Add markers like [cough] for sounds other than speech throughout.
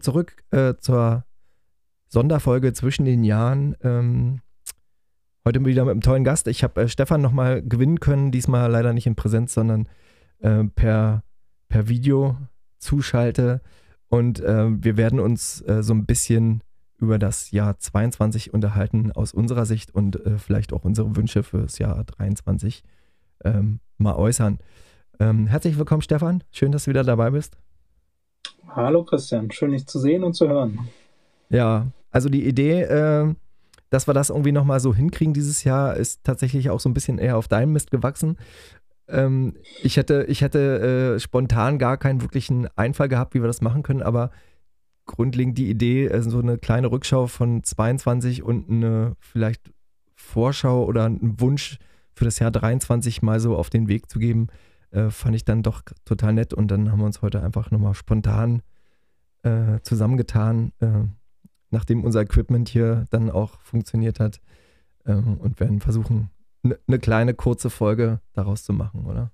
Willkommen zurück äh, zur Sonderfolge zwischen den Jahren. Ähm, heute wieder mit einem tollen Gast. Ich habe äh, Stefan nochmal gewinnen können, diesmal leider nicht in Präsenz, sondern äh, per, per Video zuschalte. Und äh, wir werden uns äh, so ein bisschen über das Jahr 22 unterhalten aus unserer Sicht und äh, vielleicht auch unsere Wünsche fürs Jahr 23 ähm, mal äußern. Ähm, herzlich willkommen, Stefan. Schön, dass du wieder dabei bist. Hallo Christian, schön dich zu sehen und zu hören. Ja, also die Idee, äh, dass wir das irgendwie nochmal so hinkriegen dieses Jahr, ist tatsächlich auch so ein bisschen eher auf deinem Mist gewachsen. Ähm, ich hätte, ich hätte äh, spontan gar keinen wirklichen Einfall gehabt, wie wir das machen können, aber grundlegend die Idee, äh, so eine kleine Rückschau von 22 und eine vielleicht Vorschau oder einen Wunsch für das Jahr 23 mal so auf den Weg zu geben, äh, fand ich dann doch total nett und dann haben wir uns heute einfach nochmal spontan äh, zusammengetan, äh, nachdem unser Equipment hier dann auch funktioniert hat ähm, und werden versuchen, eine ne kleine kurze Folge daraus zu machen, oder?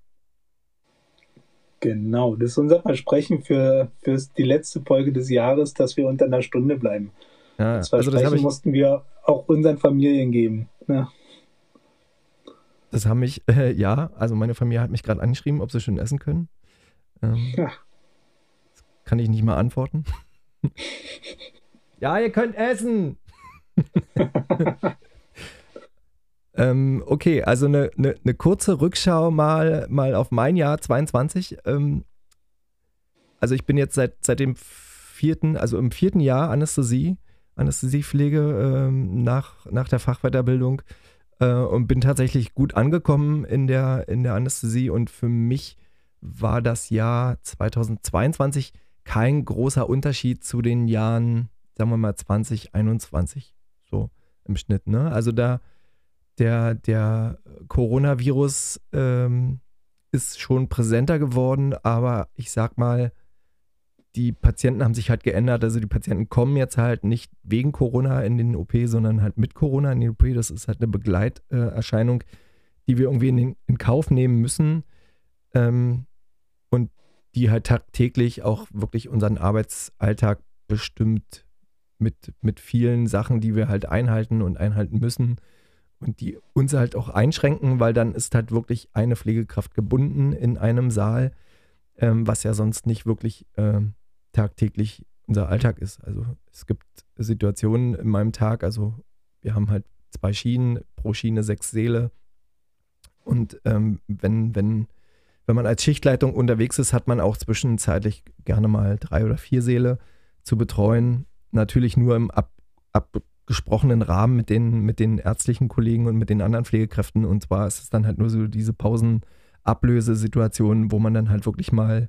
Genau, das ist unser Versprechen für, für die letzte Folge des Jahres, dass wir unter einer Stunde bleiben. Ja, das Versprechen also das mussten wir auch unseren Familien geben. Ne? Das haben mich, [laughs] äh, ja, also meine Familie hat mich gerade angeschrieben, ob sie schön essen können. Ähm, ja. Kann ich nicht mal antworten. [laughs] ja, ihr könnt essen. [laughs] ähm, okay, also eine, eine, eine, kurze Rückschau mal, mal auf mein Jahr 22. Ähm, also ich bin jetzt seit, seit dem vierten, also im vierten Jahr Anästhesie, Anästhesiepflege ähm, nach, nach der Fachweiterbildung äh, und bin tatsächlich gut angekommen in der, in der Anästhesie und für mich war das Jahr 2022 kein großer Unterschied zu den Jahren, sagen wir mal 2021, so im Schnitt. Ne? Also da der, der Coronavirus ähm, ist schon präsenter geworden, aber ich sag mal, die Patienten haben sich halt geändert. Also die Patienten kommen jetzt halt nicht wegen Corona in den OP, sondern halt mit Corona in den OP. Das ist halt eine Begleiterscheinung, die wir irgendwie in, den, in Kauf nehmen müssen ähm, und die halt tagtäglich auch wirklich unseren Arbeitsalltag bestimmt mit, mit vielen Sachen, die wir halt einhalten und einhalten müssen und die uns halt auch einschränken, weil dann ist halt wirklich eine Pflegekraft gebunden in einem Saal, ähm, was ja sonst nicht wirklich ähm, tagtäglich unser Alltag ist. Also es gibt Situationen in meinem Tag, also wir haben halt zwei Schienen, pro Schiene sechs Säle. Und ähm, wenn, wenn, wenn man als Schichtleitung unterwegs ist, hat man auch zwischenzeitlich gerne mal drei oder vier Säle zu betreuen. Natürlich nur im ab, abgesprochenen Rahmen mit den, mit den ärztlichen Kollegen und mit den anderen Pflegekräften. Und zwar ist es dann halt nur so diese Pausenablösesituation, wo man dann halt wirklich mal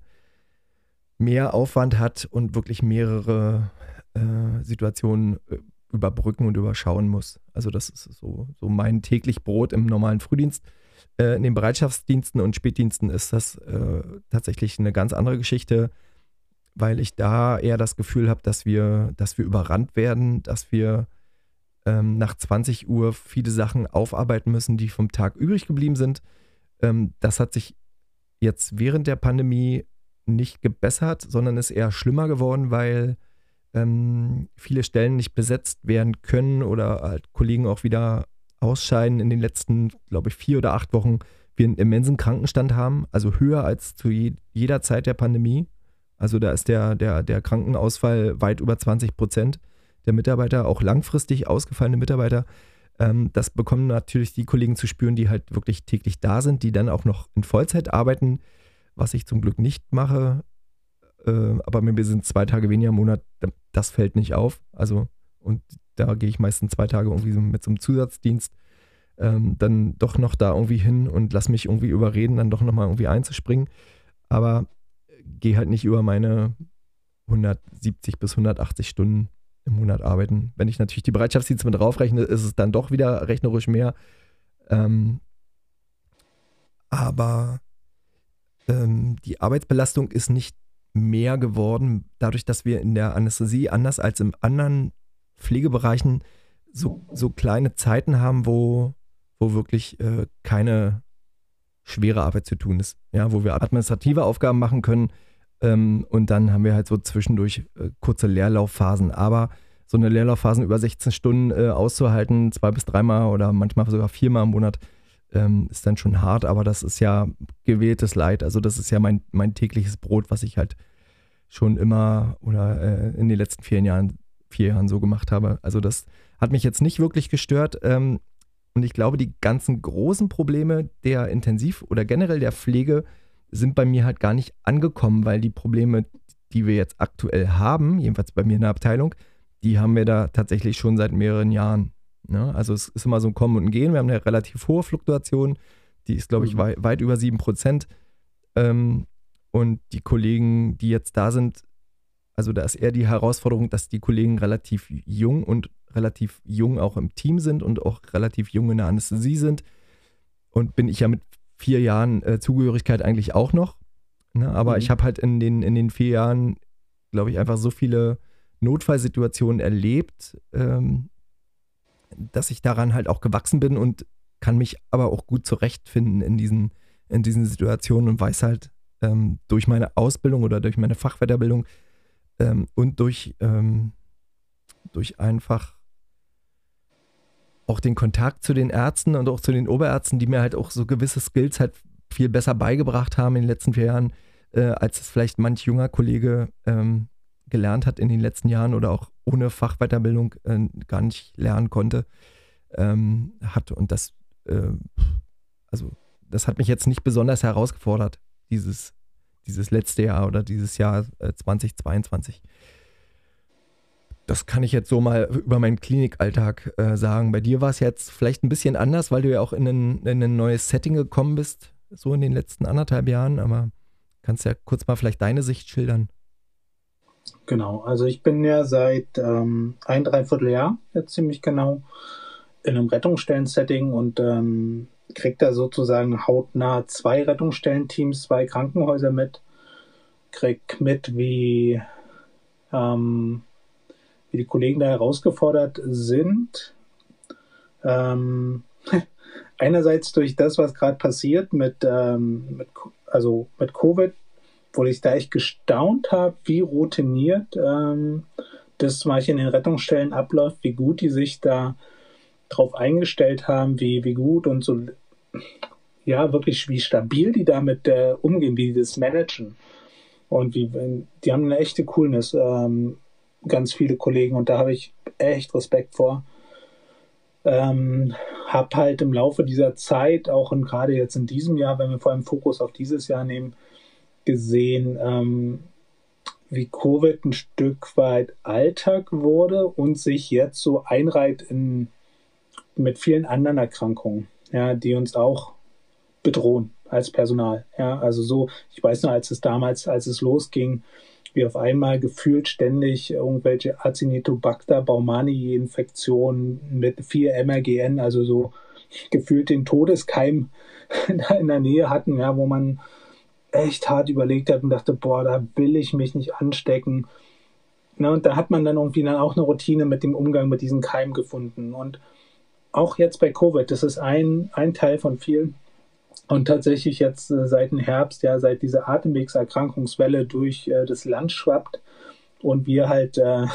mehr Aufwand hat und wirklich mehrere äh, Situationen äh, überbrücken und überschauen muss. Also das ist so, so mein täglich Brot im normalen Frühdienst. Äh, in den Bereitschaftsdiensten und Spätdiensten ist das äh, tatsächlich eine ganz andere Geschichte, weil ich da eher das Gefühl habe, dass wir, dass wir überrannt werden, dass wir ähm, nach 20 Uhr viele Sachen aufarbeiten müssen, die vom Tag übrig geblieben sind. Ähm, das hat sich jetzt während der Pandemie nicht gebessert, sondern ist eher schlimmer geworden, weil ähm, viele Stellen nicht besetzt werden können oder halt Kollegen auch wieder ausscheiden in den letzten, glaube ich, vier oder acht Wochen wir einen immensen Krankenstand haben, also höher als zu je, jeder Zeit der Pandemie. Also da ist der, der, der Krankenausfall weit über 20 Prozent der Mitarbeiter, auch langfristig ausgefallene Mitarbeiter. Ähm, das bekommen natürlich die Kollegen zu spüren, die halt wirklich täglich da sind, die dann auch noch in Vollzeit arbeiten, was ich zum Glück nicht mache. äh, aber mir sind zwei Tage weniger im Monat, das fällt nicht auf. Also, und da gehe ich meistens zwei Tage irgendwie so mit so einem Zusatzdienst ähm, dann doch noch da irgendwie hin und lass mich irgendwie überreden, dann doch nochmal irgendwie einzuspringen. Aber gehe halt nicht über meine 170 bis 180 Stunden im Monat arbeiten. Wenn ich natürlich die Bereitschaftsdienste mit draufrechne, ist es dann doch wieder rechnerisch mehr. Ähm, aber ähm, die Arbeitsbelastung ist nicht mehr geworden, dadurch, dass wir in der Anästhesie, anders als in anderen Pflegebereichen, so, so kleine Zeiten haben, wo, wo wirklich äh, keine schwere Arbeit zu tun ist. Ja, wo wir administrative Aufgaben machen können ähm, und dann haben wir halt so zwischendurch äh, kurze Leerlaufphasen. Aber so eine Leerlaufphasen über 16 Stunden äh, auszuhalten, zwei bis dreimal oder manchmal sogar viermal im Monat, ähm, ist dann schon hart, aber das ist ja gewähltes Leid. Also das ist ja mein, mein tägliches Brot, was ich halt schon immer oder äh, in den letzten vier Jahren, vier Jahren so gemacht habe. Also das hat mich jetzt nicht wirklich gestört. Ähm, und ich glaube, die ganzen großen Probleme der Intensiv- oder generell der Pflege sind bei mir halt gar nicht angekommen, weil die Probleme, die wir jetzt aktuell haben, jedenfalls bei mir in der Abteilung, die haben wir da tatsächlich schon seit mehreren Jahren. Ne? Also es ist immer so ein Kommen und ein Gehen. Wir haben eine relativ hohe Fluktuation, die ist, glaube ich, mhm. weit, weit, über 7 Prozent. Ähm, und die Kollegen, die jetzt da sind, also da ist eher die Herausforderung, dass die Kollegen relativ jung und relativ jung auch im Team sind und auch relativ jung in der Anästhesie sind. Und bin ich ja mit vier Jahren äh, Zugehörigkeit eigentlich auch noch. Ne? Aber mhm. ich habe halt in den, in den vier Jahren, glaube ich, einfach so viele Notfallsituationen erlebt, ähm, dass ich daran halt auch gewachsen bin und kann mich aber auch gut zurechtfinden in diesen, in diesen Situationen und weiß halt ähm, durch meine Ausbildung oder durch meine Fachweiterbildung ähm, und durch, ähm, durch einfach auch den Kontakt zu den Ärzten und auch zu den Oberärzten, die mir halt auch so gewisse Skills halt viel besser beigebracht haben in den letzten vier Jahren, äh, als es vielleicht manch junger Kollege ähm, gelernt hat in den letzten Jahren oder auch ohne Fachweiterbildung äh, gar nicht lernen konnte, ähm, hat. Und das, äh, also das hat mich jetzt nicht besonders herausgefordert, dieses, dieses letzte Jahr oder dieses Jahr äh, 2022. Das kann ich jetzt so mal über meinen Klinikalltag äh, sagen. Bei dir war es jetzt vielleicht ein bisschen anders, weil du ja auch in ein, in ein neues Setting gekommen bist, so in den letzten anderthalb Jahren. Aber kannst ja kurz mal vielleicht deine Sicht schildern. Genau, also ich bin ja seit ähm, ein Dreivierteljahr jetzt ziemlich genau in einem Rettungsstellen-Setting und ähm, krieg da sozusagen hautnah zwei Rettungsstellenteams, zwei Krankenhäuser mit, krieg mit, wie ähm, wie die Kollegen da herausgefordert sind. Ähm, [laughs] einerseits durch das, was gerade passiert mit, ähm, mit, also mit Covid, wo ich da echt gestaunt habe, wie routiniert ähm, das zum Beispiel in den Rettungsstellen abläuft, wie gut die sich da drauf eingestellt haben, wie, wie gut und so, ja, wirklich, wie stabil die damit äh, umgehen, wie die das managen. Und wie, die haben eine echte Coolness. Ähm, ganz viele Kollegen und da habe ich echt Respekt vor. Ähm, habe halt im Laufe dieser Zeit, auch gerade jetzt in diesem Jahr, wenn wir vor allem Fokus auf dieses Jahr nehmen, gesehen, ähm, wie Covid ein Stück weit Alltag wurde und sich jetzt so einreiht in, mit vielen anderen Erkrankungen, ja, die uns auch bedrohen als Personal. Ja, also so, ich weiß noch, als es damals, als es losging, wie auf einmal gefühlt ständig irgendwelche Acinetobacter Baumani-Infektionen mit 4 MRGN, also so gefühlt den Todeskeim [laughs] in der Nähe hatten, ja, wo man echt hart überlegt hat und dachte, boah, da will ich mich nicht anstecken. Na, und da hat man dann irgendwie dann auch eine Routine mit dem Umgang mit diesen Keimen gefunden. Und auch jetzt bei Covid, das ist ein, ein Teil von vielen, und tatsächlich jetzt äh, seit dem Herbst, ja, seit dieser Atemwegserkrankungswelle durch äh, das Land schwappt und wir halt äh,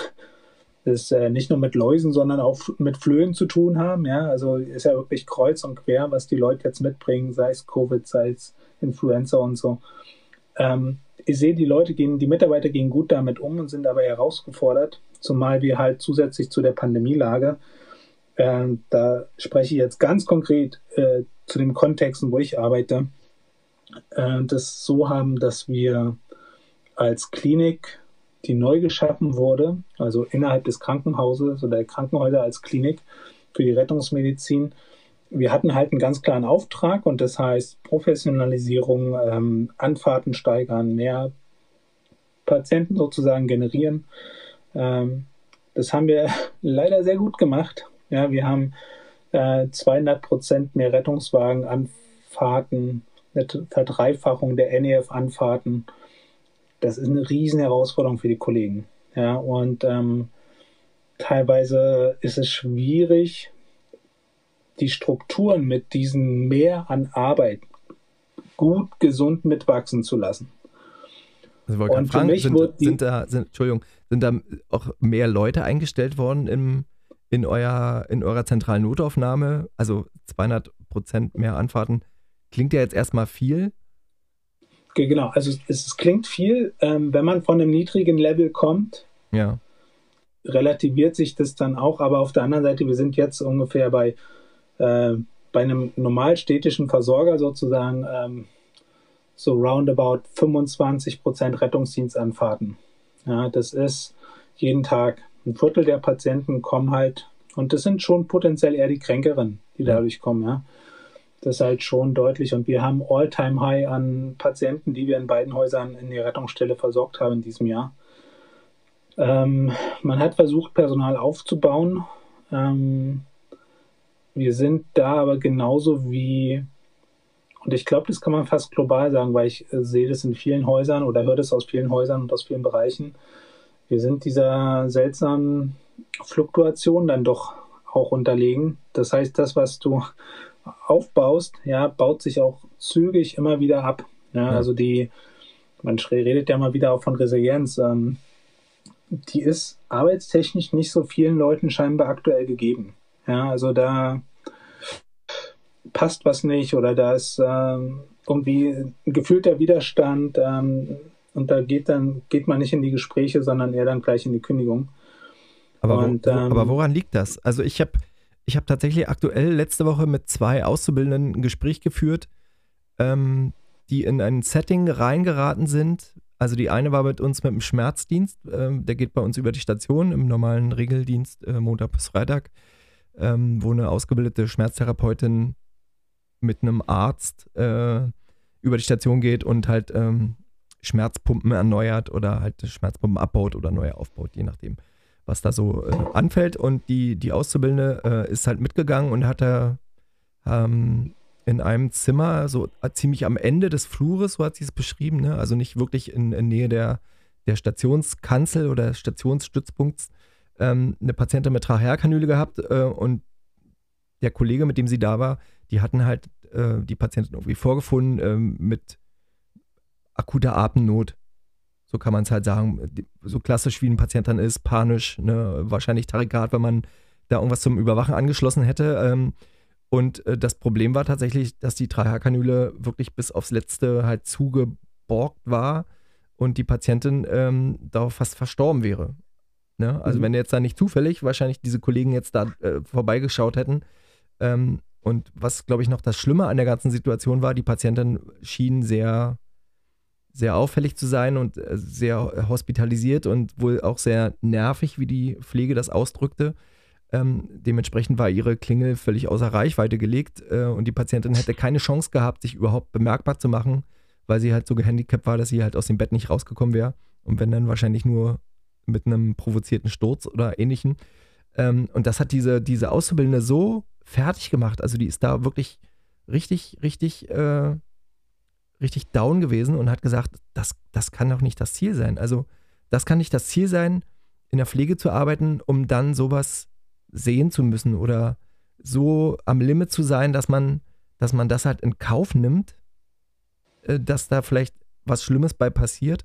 das äh, nicht nur mit Läusen, sondern auch mit Flöhen zu tun haben. Ja, also ist ja wirklich kreuz und quer, was die Leute jetzt mitbringen, sei es Covid, sei es Influenza und so. Ähm, ich sehe, die Leute gehen, die Mitarbeiter gehen gut damit um und sind aber herausgefordert, zumal wir halt zusätzlich zu der Pandemielage äh, da spreche ich jetzt ganz konkret äh, zu den Kontexten, wo ich arbeite, äh, das so haben, dass wir als Klinik, die neu geschaffen wurde, also innerhalb des Krankenhauses oder der Krankenhäuser als Klinik für die Rettungsmedizin. Wir hatten halt einen ganz klaren Auftrag und das heißt Professionalisierung, ähm, Anfahrten steigern, mehr Patienten sozusagen generieren. Ähm, das haben wir [laughs] leider sehr gut gemacht. Ja, wir haben äh, 200 Prozent mehr Rettungswagenanfahrten, eine Verdreifachung der NEF-Anfahrten. Das ist eine riesen Herausforderung für die Kollegen. Ja, und ähm, teilweise ist es schwierig, die Strukturen mit diesem Mehr an Arbeit gut, gesund mitwachsen zu lassen. Also wollte und fragen, sind, sind, da, sind, Entschuldigung, sind da auch mehr Leute eingestellt worden im, in, euer, in eurer zentralen Notaufnahme? Also 200 Prozent mehr Anfahrten. Klingt ja jetzt erstmal viel. Genau, also es, es klingt viel. Ähm, wenn man von einem niedrigen Level kommt, ja. relativiert sich das dann auch. Aber auf der anderen Seite, wir sind jetzt ungefähr bei, äh, bei einem normal städtischen Versorger sozusagen ähm, so roundabout 25 Prozent Rettungsdienstanfahrten. Ja, das ist jeden Tag ein Viertel der Patienten kommen halt, und das sind schon potenziell eher die Kränkeren, die dadurch kommen, ja. Das ist halt schon deutlich. Und wir haben All-Time-High an Patienten, die wir in beiden Häusern in der Rettungsstelle versorgt haben in diesem Jahr. Ähm, man hat versucht, Personal aufzubauen. Ähm, wir sind da aber genauso wie und ich glaube, das kann man fast global sagen, weil ich äh, sehe das in vielen Häusern oder höre das aus vielen Häusern und aus vielen Bereichen. Wir sind dieser seltsamen Fluktuation dann doch auch unterlegen. Das heißt, das, was du aufbaust, ja, baut sich auch zügig immer wieder ab. Ja, ja. Also die, man redet ja mal wieder auch von Resilienz. Ähm, die ist arbeitstechnisch nicht so vielen Leuten scheinbar aktuell gegeben. Ja, also da passt was nicht oder da ist ähm, irgendwie ein gefühlter Widerstand ähm, und da geht dann geht man nicht in die Gespräche, sondern eher dann gleich in die Kündigung. Aber, und, wo, ähm, aber woran liegt das? Also ich habe ich habe tatsächlich aktuell letzte Woche mit zwei Auszubildenden ein Gespräch geführt, ähm, die in ein Setting reingeraten sind. Also die eine war mit uns mit dem Schmerzdienst, ähm, der geht bei uns über die Station im normalen Regeldienst äh, Montag bis Freitag, ähm, wo eine ausgebildete Schmerztherapeutin mit einem Arzt äh, über die Station geht und halt ähm, Schmerzpumpen erneuert oder halt Schmerzpumpen abbaut oder neu aufbaut, je nachdem, was da so äh, anfällt. Und die, die Auszubildende äh, ist halt mitgegangen und hat da ähm, in einem Zimmer, so äh, ziemlich am Ende des Flures, so hat sie es beschrieben, ne? also nicht wirklich in, in Nähe der, der Stationskanzel oder Stationsstützpunkts, ähm, eine Patientin mit Trachealkanüle gehabt äh, und der Kollege, mit dem sie da war, die hatten halt äh, die Patientin irgendwie vorgefunden ähm, mit akuter Atemnot. So kann man es halt sagen. So klassisch wie ein Patient dann ist, panisch, ne? wahrscheinlich Tarikat, wenn man da irgendwas zum Überwachen angeschlossen hätte. Ähm, und äh, das Problem war tatsächlich, dass die Trachealkanüle wirklich bis aufs Letzte halt zugeborgt war und die Patientin ähm, darauf fast verstorben wäre. Ne? Also mhm. wenn jetzt da nicht zufällig wahrscheinlich diese Kollegen jetzt da äh, vorbeigeschaut hätten, ähm, und was, glaube ich, noch das Schlimme an der ganzen Situation war, die Patientin schien sehr, sehr auffällig zu sein und äh, sehr hospitalisiert und wohl auch sehr nervig, wie die Pflege das ausdrückte. Ähm, dementsprechend war ihre Klingel völlig außer Reichweite gelegt äh, und die Patientin hätte keine Chance gehabt, sich überhaupt bemerkbar zu machen, weil sie halt so gehandicapt war, dass sie halt aus dem Bett nicht rausgekommen wäre. Und wenn dann wahrscheinlich nur mit einem provozierten Sturz oder ähnlichem. Ähm, und das hat diese, diese Auszubildende so fertig gemacht. Also die ist da wirklich richtig, richtig, äh, richtig down gewesen und hat gesagt, das, das kann doch nicht das Ziel sein. Also das kann nicht das Ziel sein, in der Pflege zu arbeiten, um dann sowas sehen zu müssen oder so am Limit zu sein, dass man, dass man das halt in Kauf nimmt, äh, dass da vielleicht was Schlimmes bei passiert,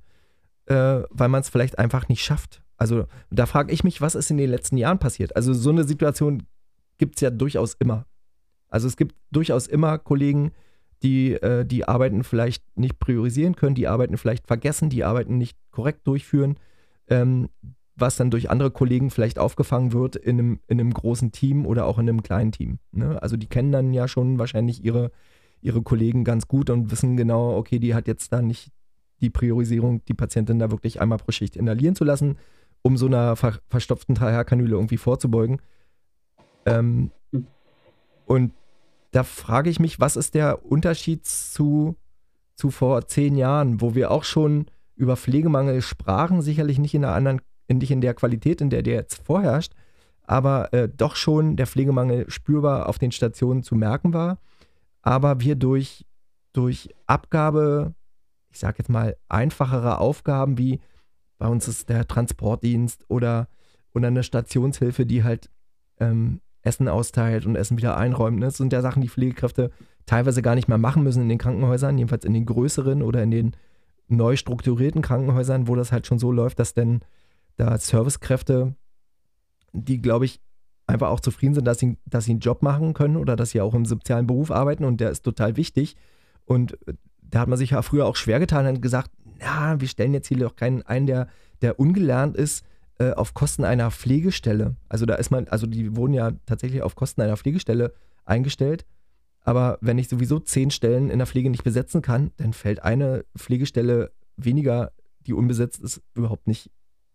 äh, weil man es vielleicht einfach nicht schafft. Also da frage ich mich, was ist in den letzten Jahren passiert? Also so eine Situation gibt es ja durchaus immer. Also es gibt durchaus immer Kollegen, die äh, die Arbeiten vielleicht nicht priorisieren können, die Arbeiten vielleicht vergessen, die Arbeiten nicht korrekt durchführen, ähm, was dann durch andere Kollegen vielleicht aufgefangen wird in einem, in einem großen Team oder auch in einem kleinen Team. Ne? Also die kennen dann ja schon wahrscheinlich ihre, ihre Kollegen ganz gut und wissen genau, okay, die hat jetzt da nicht die Priorisierung, die Patientin da wirklich einmal pro Schicht inhalieren zu lassen, um so einer ver verstopften Trachealkanüle irgendwie vorzubeugen. Ähm, und da frage ich mich, was ist der Unterschied zu, zu vor zehn Jahren, wo wir auch schon über Pflegemangel sprachen, sicherlich nicht in der anderen, nicht in der Qualität, in der der jetzt vorherrscht, aber äh, doch schon der Pflegemangel spürbar auf den Stationen zu merken war, aber wir durch, durch Abgabe, ich sage jetzt mal, einfachere Aufgaben wie bei uns ist der Transportdienst oder, oder eine Stationshilfe, die halt ähm, Essen austeilt und Essen wieder einräumt. Ne? Das sind ja Sachen, die Pflegekräfte teilweise gar nicht mehr machen müssen in den Krankenhäusern, jedenfalls in den größeren oder in den neu strukturierten Krankenhäusern, wo das halt schon so läuft, dass denn da Servicekräfte, die, glaube ich, einfach auch zufrieden sind, dass sie, dass sie einen Job machen können oder dass sie auch im sozialen Beruf arbeiten und der ist total wichtig. Und äh, da hat man sich ja früher auch schwer getan und gesagt, na, wir stellen jetzt hier doch keinen ein, der, der ungelernt ist, äh, auf Kosten einer Pflegestelle. Also da ist man, also die wurden ja tatsächlich auf Kosten einer Pflegestelle eingestellt. Aber wenn ich sowieso zehn Stellen in der Pflege nicht besetzen kann, dann fällt eine Pflegestelle weniger, die unbesetzt ist, überhaupt nicht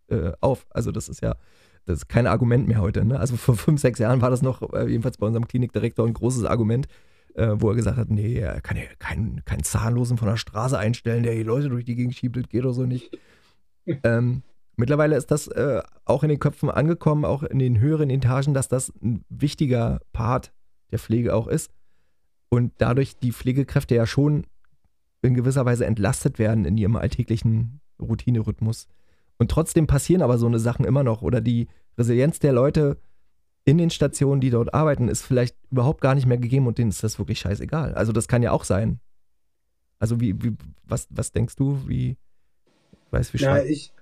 äh, auf. Also das ist ja, das ist kein Argument mehr heute. Ne? Also vor fünf, sechs Jahren war das noch, äh, jedenfalls bei unserem Klinikdirektor, ein großes Argument, äh, wo er gesagt hat, nee, er kann ja keinen kein Zahnlosen von der Straße einstellen, der die Leute durch die Gegend schiebt, das geht doch so nicht. [laughs] ähm, mittlerweile ist das äh, auch in den Köpfen angekommen, auch in den höheren Etagen, dass das ein wichtiger Part der Pflege auch ist. Und dadurch die Pflegekräfte ja schon in gewisser Weise entlastet werden in ihrem alltäglichen Routinerhythmus. Und trotzdem passieren aber so eine Sachen immer noch. Oder die Resilienz der Leute in den Stationen, die dort arbeiten, ist vielleicht überhaupt gar nicht mehr gegeben und denen ist das wirklich scheißegal. Also das kann ja auch sein. Also wie, wie was, was denkst du, wie, weißt wie Ja, ich,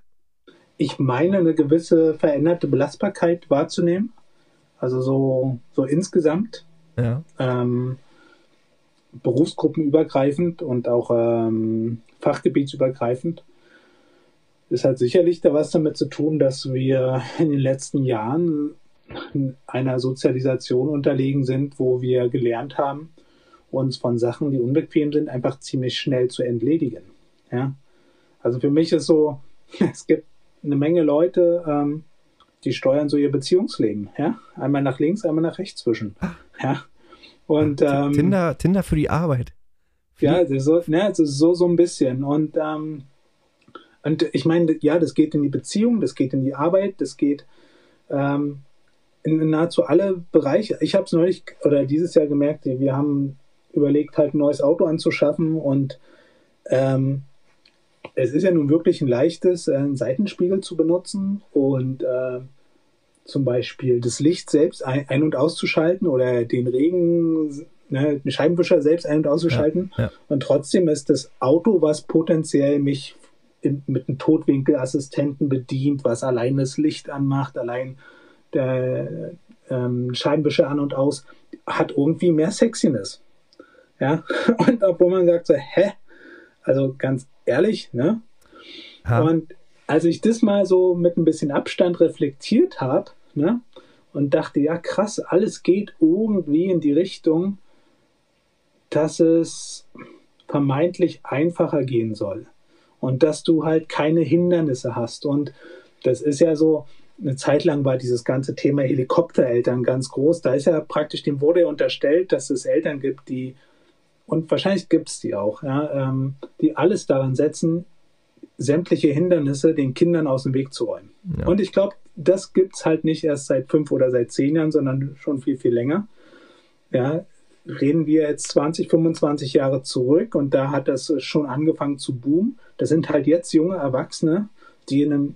ich meine, eine gewisse veränderte Belastbarkeit wahrzunehmen. Also so, so insgesamt. Ja. Ähm, berufsgruppenübergreifend und auch ähm, fachgebietsübergreifend. Es hat sicherlich da was damit zu tun, dass wir in den letzten Jahren einer Sozialisation unterlegen sind, wo wir gelernt haben, uns von Sachen, die unbequem sind, einfach ziemlich schnell zu entledigen. Ja? Also für mich ist so, [laughs] es gibt eine Menge Leute, ähm, die steuern so ihr Beziehungsleben. Ja? Einmal nach links, einmal nach rechts zwischen. Ja? Und, ähm, Tinder, Tinder für die Arbeit. Für ja, so, ne, so, so ein bisschen. Und ähm, und ich meine, ja, das geht in die Beziehung, das geht in die Arbeit, das geht ähm, in nahezu alle Bereiche. Ich habe es neulich oder dieses Jahr gemerkt, wir haben überlegt, halt ein neues Auto anzuschaffen und ähm, es ist ja nun wirklich ein leichtes, äh, einen Seitenspiegel zu benutzen und äh, zum Beispiel das Licht selbst ein-, ein, und auszuschalten oder den Regen, ne, den Scheibenwischer selbst ein- und auszuschalten. Ja, ja. Und trotzdem ist das Auto, was potenziell mich in, mit einem Totwinkelassistenten bedient, was allein das Licht anmacht, allein der ähm, Scheibenwischer an und aus, hat irgendwie mehr Sexiness. Ja, [laughs] und obwohl man sagt so, hä? Also ganz ehrlich, ne? Ja. Und als ich das mal so mit ein bisschen Abstand reflektiert habe, ne? Und dachte, ja krass, alles geht irgendwie in die Richtung, dass es vermeintlich einfacher gehen soll und dass du halt keine Hindernisse hast. Und das ist ja so, eine Zeit lang war dieses ganze Thema Helikoptereltern ganz groß. Da ist ja praktisch, dem wurde ja unterstellt, dass es Eltern gibt, die, und wahrscheinlich gibt es die auch, ja, ähm, die alles daran setzen, sämtliche Hindernisse den Kindern aus dem Weg zu räumen. Ja. Und ich glaube, das gibt es halt nicht erst seit fünf oder seit zehn Jahren, sondern schon viel, viel länger. Ja, reden wir jetzt 20, 25 Jahre zurück und da hat das schon angefangen zu boomen. Das sind halt jetzt junge Erwachsene, die in einem,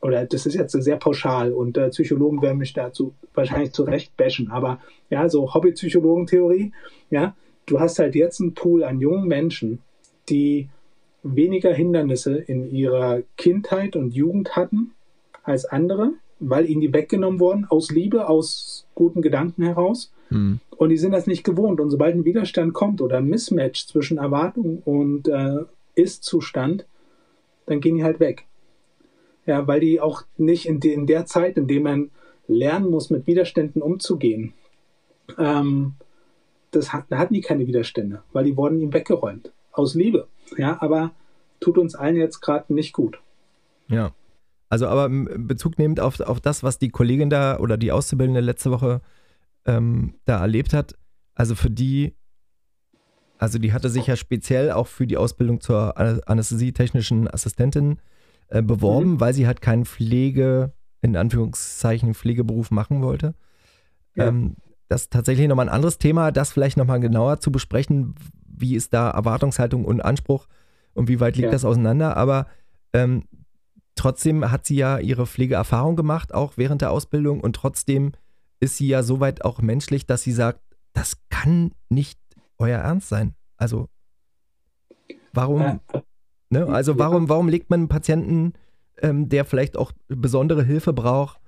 oder das ist jetzt sehr pauschal und äh, Psychologen werden mich dazu wahrscheinlich zu Recht bashen, aber ja, so Hobbypsychologentheorie, ja, du hast halt jetzt einen Pool an jungen Menschen, die weniger Hindernisse in ihrer Kindheit und Jugend hatten als andere, weil ihnen die weggenommen wurden, aus Liebe, aus guten Gedanken heraus. Mhm. Und die sind das nicht gewohnt. Und sobald ein Widerstand kommt oder ein Mismatch zwischen Erwartung und äh, Ist-Zustand, dann gehen die halt weg. Ja, weil die auch nicht in, de in der Zeit, in der man lernen muss, mit Widerständen umzugehen, ähm, das hat, da hatten die keine Widerstände, weil die wurden ihm weggeräumt. Aus Liebe. Ja, aber tut uns allen jetzt gerade nicht gut. Ja. Also aber Bezug nehmend auf, auf das, was die Kollegin da oder die Auszubildende letzte Woche ähm, da erlebt hat, also für die, also die hatte sich ja speziell auch für die Ausbildung zur anästhesietechnischen Assistentin äh, beworben, mhm. weil sie halt keinen Pflege, in Anführungszeichen Pflegeberuf machen wollte. Ja. Ähm, das ist tatsächlich nochmal ein anderes Thema, das vielleicht nochmal genauer zu besprechen. Wie ist da Erwartungshaltung und Anspruch und wie weit liegt ja. das auseinander? Aber ähm, trotzdem hat sie ja ihre Pflegeerfahrung gemacht, auch während der Ausbildung und trotzdem ist sie ja soweit auch menschlich, dass sie sagt, das kann nicht euer Ernst sein. Also warum, äh, ne? also warum, warum legt man einen Patienten, ähm, der vielleicht auch besondere Hilfe braucht,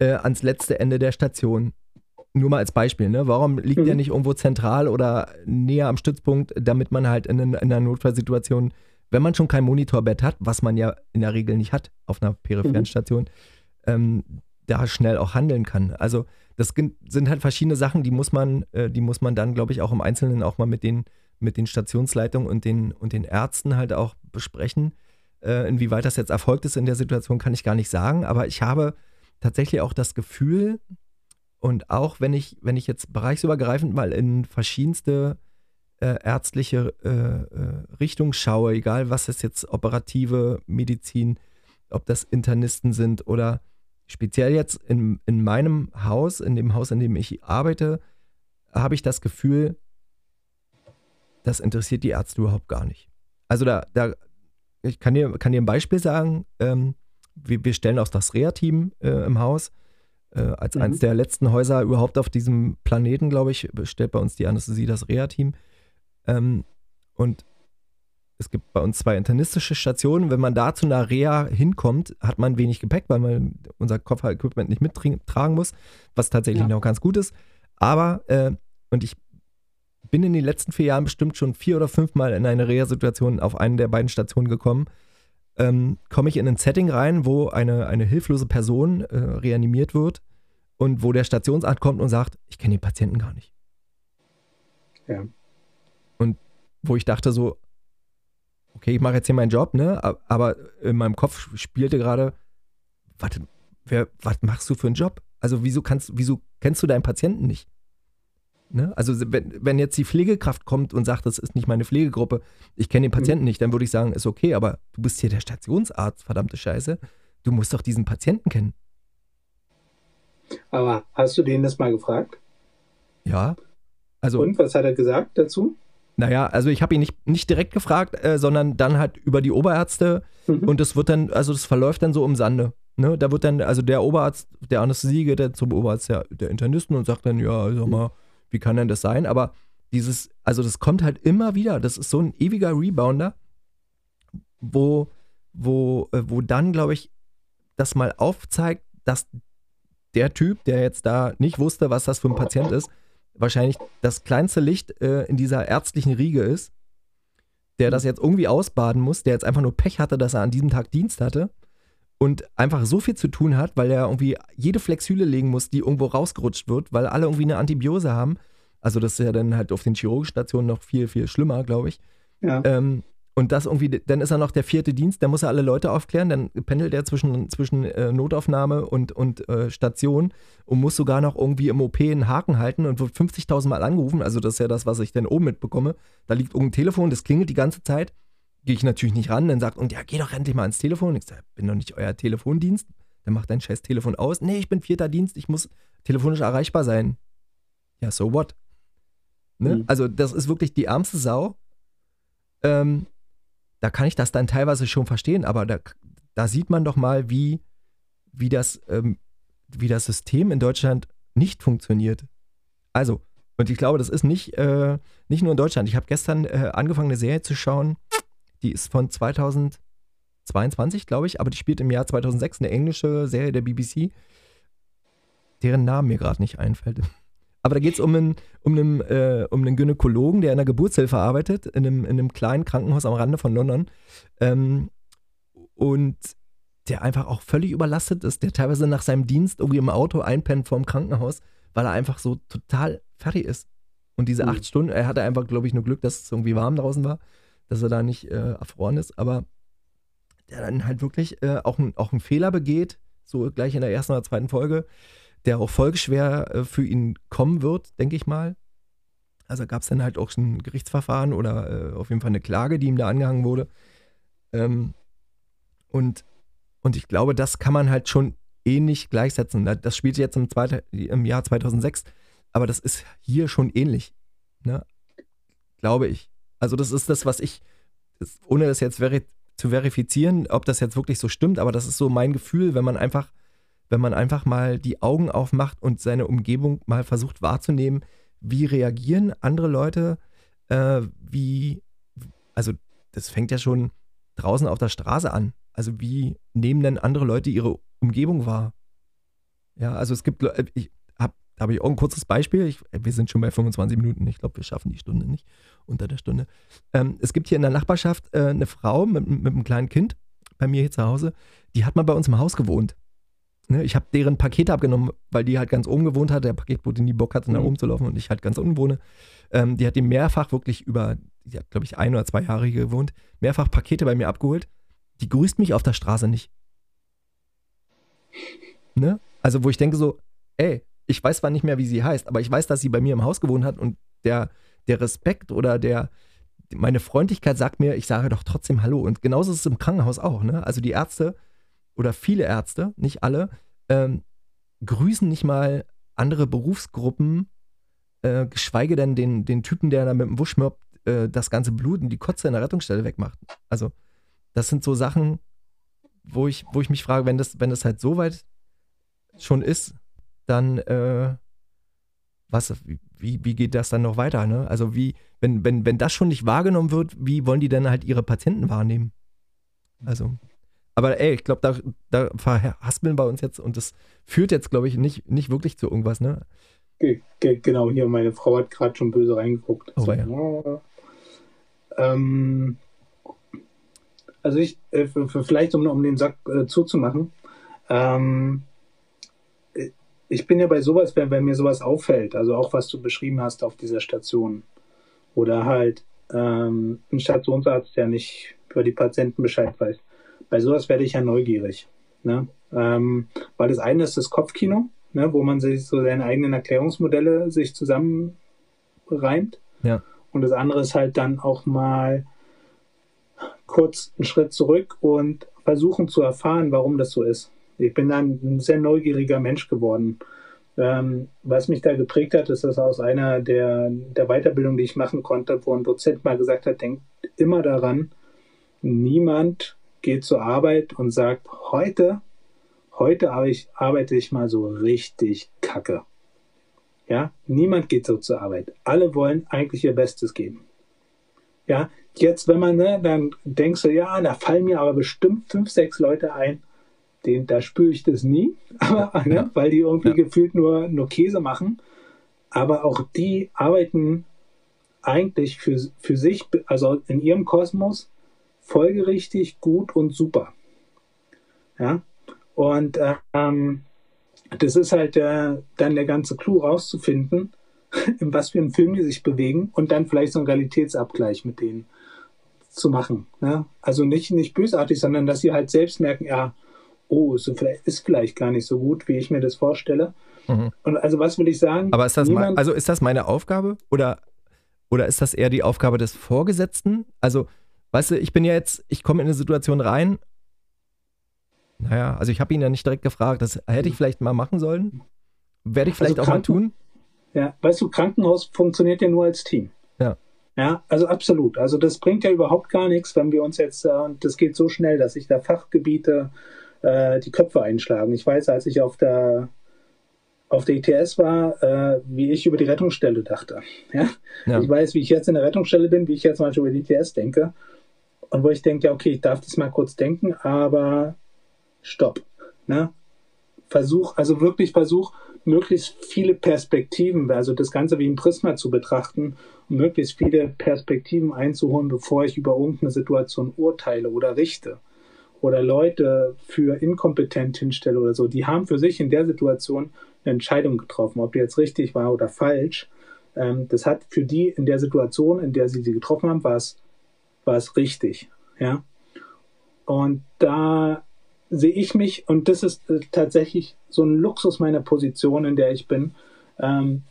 äh, ans letzte Ende der Station? Nur mal als Beispiel, ne? Warum liegt mhm. der nicht irgendwo zentral oder näher am Stützpunkt, damit man halt in, in einer Notfallsituation, wenn man schon kein Monitorbett hat, was man ja in der Regel nicht hat auf einer peripheren mhm. Station, ähm, da schnell auch handeln kann. Also das sind halt verschiedene Sachen, die muss man, äh, die muss man dann, glaube ich, auch im Einzelnen auch mal mit den, mit den Stationsleitungen und den, und den Ärzten halt auch besprechen. Äh, inwieweit das jetzt erfolgt ist in der Situation, kann ich gar nicht sagen. Aber ich habe tatsächlich auch das Gefühl, und auch wenn ich, wenn ich jetzt bereichsübergreifend mal in verschiedenste äh, ärztliche äh, äh, Richtungen schaue, egal was es jetzt operative Medizin, ob das Internisten sind oder speziell jetzt in, in meinem Haus, in dem Haus, in dem ich arbeite, habe ich das Gefühl, das interessiert die Ärzte überhaupt gar nicht. Also da, da ich kann dir, kann dir ein Beispiel sagen, ähm, wir, wir, stellen auch das Reha-Team äh, im Haus. Äh, als mhm. eines der letzten Häuser überhaupt auf diesem Planeten, glaube ich, stellt bei uns die Anästhesie das Reha-Team. Ähm, und es gibt bei uns zwei internistische Stationen. Wenn man da zu einer Reha hinkommt, hat man wenig Gepäck, weil man unser Kofferequipment nicht mittragen muss, was tatsächlich ja. noch ganz gut ist. Aber, äh, und ich bin in den letzten vier Jahren bestimmt schon vier oder fünf Mal in eine Reha-Situation auf einen der beiden Stationen gekommen. Ähm, komme ich in ein Setting rein, wo eine, eine hilflose Person äh, reanimiert wird und wo der Stationsarzt kommt und sagt, ich kenne den Patienten gar nicht. Ja. Und wo ich dachte so, okay, ich mache jetzt hier meinen Job, ne? Aber in meinem Kopf spielte gerade, warte, wer, was machst du für einen Job? Also wieso kannst, wieso kennst du deinen Patienten nicht? Ne? Also wenn, wenn jetzt die Pflegekraft kommt und sagt, das ist nicht meine Pflegegruppe, ich kenne den Patienten mhm. nicht, dann würde ich sagen, ist okay, aber du bist hier der Stationsarzt, verdammte Scheiße. Du musst doch diesen Patienten kennen. Aber hast du den das mal gefragt? Ja. Also, und was hat er gesagt dazu? Naja, also ich habe ihn nicht, nicht direkt gefragt, äh, sondern dann halt über die Oberärzte mhm. und das wird dann, also das verläuft dann so im Sande. Ne? Da wird dann, also der Oberarzt, der Anästhesie geht dann zum Oberarzt der, der Internisten und sagt dann, ja, sag mal, wie kann denn das sein? Aber dieses, also das kommt halt immer wieder, das ist so ein ewiger Rebounder, wo, wo, äh, wo dann, glaube ich, das mal aufzeigt, dass der Typ, der jetzt da nicht wusste, was das für ein Patient ist, wahrscheinlich das kleinste Licht äh, in dieser ärztlichen Riege ist, der das jetzt irgendwie ausbaden muss, der jetzt einfach nur Pech hatte, dass er an diesem Tag Dienst hatte und einfach so viel zu tun hat, weil er irgendwie jede Flexhüle legen muss, die irgendwo rausgerutscht wird, weil alle irgendwie eine Antibiose haben. Also das ist ja dann halt auf den chirurgischen Stationen noch viel, viel schlimmer, glaube ich. Ja. Ähm, und das irgendwie, dann ist er noch der vierte Dienst, dann muss er alle Leute aufklären, dann pendelt er zwischen, zwischen äh, Notaufnahme und, und äh, Station und muss sogar noch irgendwie im OP einen Haken halten und wird 50.000 Mal angerufen. Also das ist ja das, was ich dann oben mitbekomme. Da liegt irgendein Telefon, das klingelt die ganze Zeit. Gehe ich natürlich nicht ran, dann sagt, und ja, geh doch endlich mal ans Telefon. Ich sage, bin doch nicht euer Telefondienst. Dann macht dein scheiß Telefon aus. Nee, ich bin vierter Dienst, ich muss telefonisch erreichbar sein. Ja, so what? Ne? Mhm. Also das ist wirklich die ärmste Sau. Ähm, da kann ich das dann teilweise schon verstehen, aber da, da sieht man doch mal, wie, wie, das, ähm, wie das System in Deutschland nicht funktioniert. Also, und ich glaube, das ist nicht, äh, nicht nur in Deutschland. Ich habe gestern äh, angefangen, eine Serie zu schauen, die ist von 2022, glaube ich, aber die spielt im Jahr 2006, eine englische Serie der BBC, deren Namen mir gerade nicht einfällt. [laughs] Aber da geht es um einen, um, einen, äh, um einen Gynäkologen, der in der Geburtshilfe arbeitet, in einem, in einem kleinen Krankenhaus am Rande von London. Ähm, und der einfach auch völlig überlastet ist, der teilweise nach seinem Dienst irgendwie im Auto einpennt vorm Krankenhaus, weil er einfach so total fertig ist. Und diese mhm. acht Stunden, er hatte einfach, glaube ich, nur Glück, dass es irgendwie warm draußen war, dass er da nicht äh, erfroren ist. Aber der dann halt wirklich äh, auch, ein, auch einen Fehler begeht, so gleich in der ersten oder zweiten Folge, der auch folgeschwer äh, für ihn kommen wird, denke ich mal. Also gab es dann halt auch ein Gerichtsverfahren oder äh, auf jeden Fall eine Klage, die ihm da angehangen wurde. Ähm, und, und ich glaube, das kann man halt schon ähnlich gleichsetzen. Das spielt jetzt im, zweite, im Jahr 2006, aber das ist hier schon ähnlich. Ne? Glaube ich. Also das ist das, was ich, ohne das jetzt veri zu verifizieren, ob das jetzt wirklich so stimmt, aber das ist so mein Gefühl, wenn man einfach, wenn man einfach mal die Augen aufmacht und seine Umgebung mal versucht wahrzunehmen, wie reagieren andere Leute, äh, wie, also das fängt ja schon draußen auf der Straße an. Also wie nehmen denn andere Leute ihre Umgebung wahr? Ja, also es gibt, ich habe ich auch ein kurzes Beispiel. Ich, wir sind schon bei 25 Minuten. Ich glaube, wir schaffen die Stunde nicht, unter der Stunde. Ähm, es gibt hier in der Nachbarschaft äh, eine Frau mit, mit einem kleinen Kind bei mir hier zu Hause. Die hat mal bei uns im Haus gewohnt. Ne, ich habe deren Pakete abgenommen, weil die halt ganz oben gewohnt hat. Der Paketbote nie Bock hatte, nach mhm. oben zu laufen und ich halt ganz unten wohne. Ähm, die hat die mehrfach wirklich über, die hat, glaube ich, ein oder zwei Jahre hier gewohnt, mehrfach Pakete bei mir abgeholt. Die grüßt mich auf der Straße nicht. Ne? Also, wo ich denke so, ey, ich weiß zwar nicht mehr, wie sie heißt, aber ich weiß, dass sie bei mir im Haus gewohnt hat und der, der Respekt oder der, meine Freundlichkeit sagt mir, ich sage doch trotzdem Hallo. Und genauso ist es im Krankenhaus auch. Ne? Also die Ärzte oder viele Ärzte, nicht alle, ähm, grüßen nicht mal andere Berufsgruppen, äh, geschweige denn den, den Typen, der da mit dem Wuschmörb äh, das ganze Blut und die Kotze in der Rettungsstelle wegmacht. Also, das sind so Sachen, wo ich, wo ich mich frage, wenn das, wenn das halt so weit schon ist, dann äh, was, wie, wie geht das dann noch weiter? Ne? Also wie, wenn, wenn, wenn das schon nicht wahrgenommen wird, wie wollen die dann halt ihre Patienten wahrnehmen? Also, aber ey, ich glaube, da, da verhaspeln wir uns jetzt und das führt jetzt, glaube ich, nicht, nicht wirklich zu irgendwas, ne? genau, hier, meine Frau hat gerade schon böse reingeguckt. Oh, so, ja. ähm, also ich, äh, vielleicht um, um den Sack äh, zuzumachen, ähm, ich bin ja bei sowas, wenn, wenn mir sowas auffällt, also auch was du beschrieben hast auf dieser Station, oder halt ähm, ein Stationsarzt, der nicht über die Patienten Bescheid weiß bei sowas werde ich ja neugierig. Ne? Ähm, weil das eine ist das Kopfkino, ne, wo man sich so seine eigenen Erklärungsmodelle sich zusammenreimt. Ja. Und das andere ist halt dann auch mal kurz einen Schritt zurück und versuchen zu erfahren, warum das so ist. Ich bin ein sehr neugieriger Mensch geworden. Ähm, was mich da geprägt hat, ist das aus einer der, der Weiterbildung, die ich machen konnte, wo ein Dozent mal gesagt hat, denkt immer daran, niemand geht zur Arbeit und sagt, heute, heute arbeite ich mal so richtig kacke. Ja, niemand geht so zur Arbeit. Alle wollen eigentlich ihr Bestes geben. Ja, jetzt, wenn man, ne, dann denkst du, ja, da fallen mir aber bestimmt fünf, sechs Leute ein, den, da spüre ich das nie, [laughs] aber, ne, ja. weil die irgendwie ja. gefühlt nur, nur Käse machen. Aber auch die arbeiten eigentlich für, für sich, also in ihrem Kosmos, folgerichtig, gut und super. Ja, und ähm, das ist halt äh, dann der ganze Clou rauszufinden, [laughs] in was für einem Film die sich bewegen und dann vielleicht so einen Realitätsabgleich mit denen zu machen. Ne? Also nicht, nicht bösartig, sondern dass sie halt selbst merken, ja, oh, ist vielleicht, ist vielleicht gar nicht so gut, wie ich mir das vorstelle. Mhm. Und also was will ich sagen? Aber ist das mein, also ist das meine Aufgabe oder, oder ist das eher die Aufgabe des Vorgesetzten? Also weißt du, ich bin ja jetzt, ich komme in eine Situation rein. Naja, also ich habe ihn ja nicht direkt gefragt. Das hätte ich vielleicht mal machen sollen. Werde ich also vielleicht also auch mal tun. Ja, weißt du, Krankenhaus funktioniert ja nur als Team. Ja. Ja, also absolut. Also das bringt ja überhaupt gar nichts, wenn wir uns jetzt, äh, und das geht so schnell, dass sich da Fachgebiete äh, die Köpfe einschlagen. Ich weiß, als ich auf der auf der ITS war, äh, wie ich über die Rettungsstelle dachte. Ja? ja? Ich weiß, wie ich jetzt in der Rettungsstelle bin, wie ich jetzt manchmal über die ITS denke und wo ich denke, ja, okay, ich darf das mal kurz denken, aber stopp. Ne? Versuch, also wirklich Versuch, möglichst viele Perspektiven, also das Ganze wie ein Prisma zu betrachten und möglichst viele Perspektiven einzuholen, bevor ich über irgendeine Situation urteile oder richte oder Leute für inkompetent hinstelle oder so. Die haben für sich in der Situation eine Entscheidung getroffen, ob die jetzt richtig war oder falsch. Ähm, das hat für die in der Situation, in der sie sie getroffen haben, war es war es richtig. Ja? Und da sehe ich mich, und das ist äh, tatsächlich so ein Luxus meiner Position, in der ich bin. Ähm,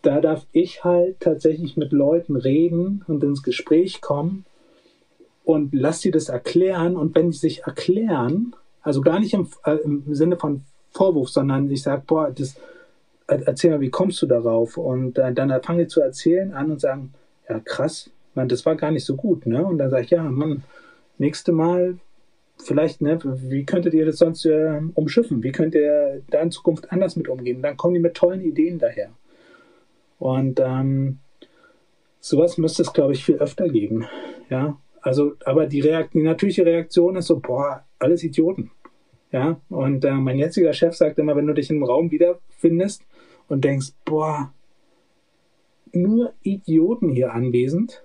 da darf ich halt tatsächlich mit Leuten reden und ins Gespräch kommen und lass sie das erklären. Und wenn sie sich erklären, also gar nicht im, äh, im Sinne von Vorwurf, sondern ich sage, boah, das, erzähl mal, wie kommst du darauf? Und äh, dann fangen die zu erzählen an und sagen, ja krass, man, das war gar nicht so gut, ne? Und dann sage ich, ja, Mann, nächste Mal vielleicht, ne, wie könntet ihr das sonst äh, umschiffen? Wie könnt ihr da in Zukunft anders mit umgehen? Dann kommen die mit tollen Ideen daher. Und ähm, sowas müsste es, glaube ich, viel öfter geben. Ja, also, aber die, Reakt die natürliche Reaktion ist so, boah, alles Idioten. Ja, und äh, mein jetziger Chef sagt immer, wenn du dich im Raum wiederfindest und denkst, boah, nur Idioten hier anwesend,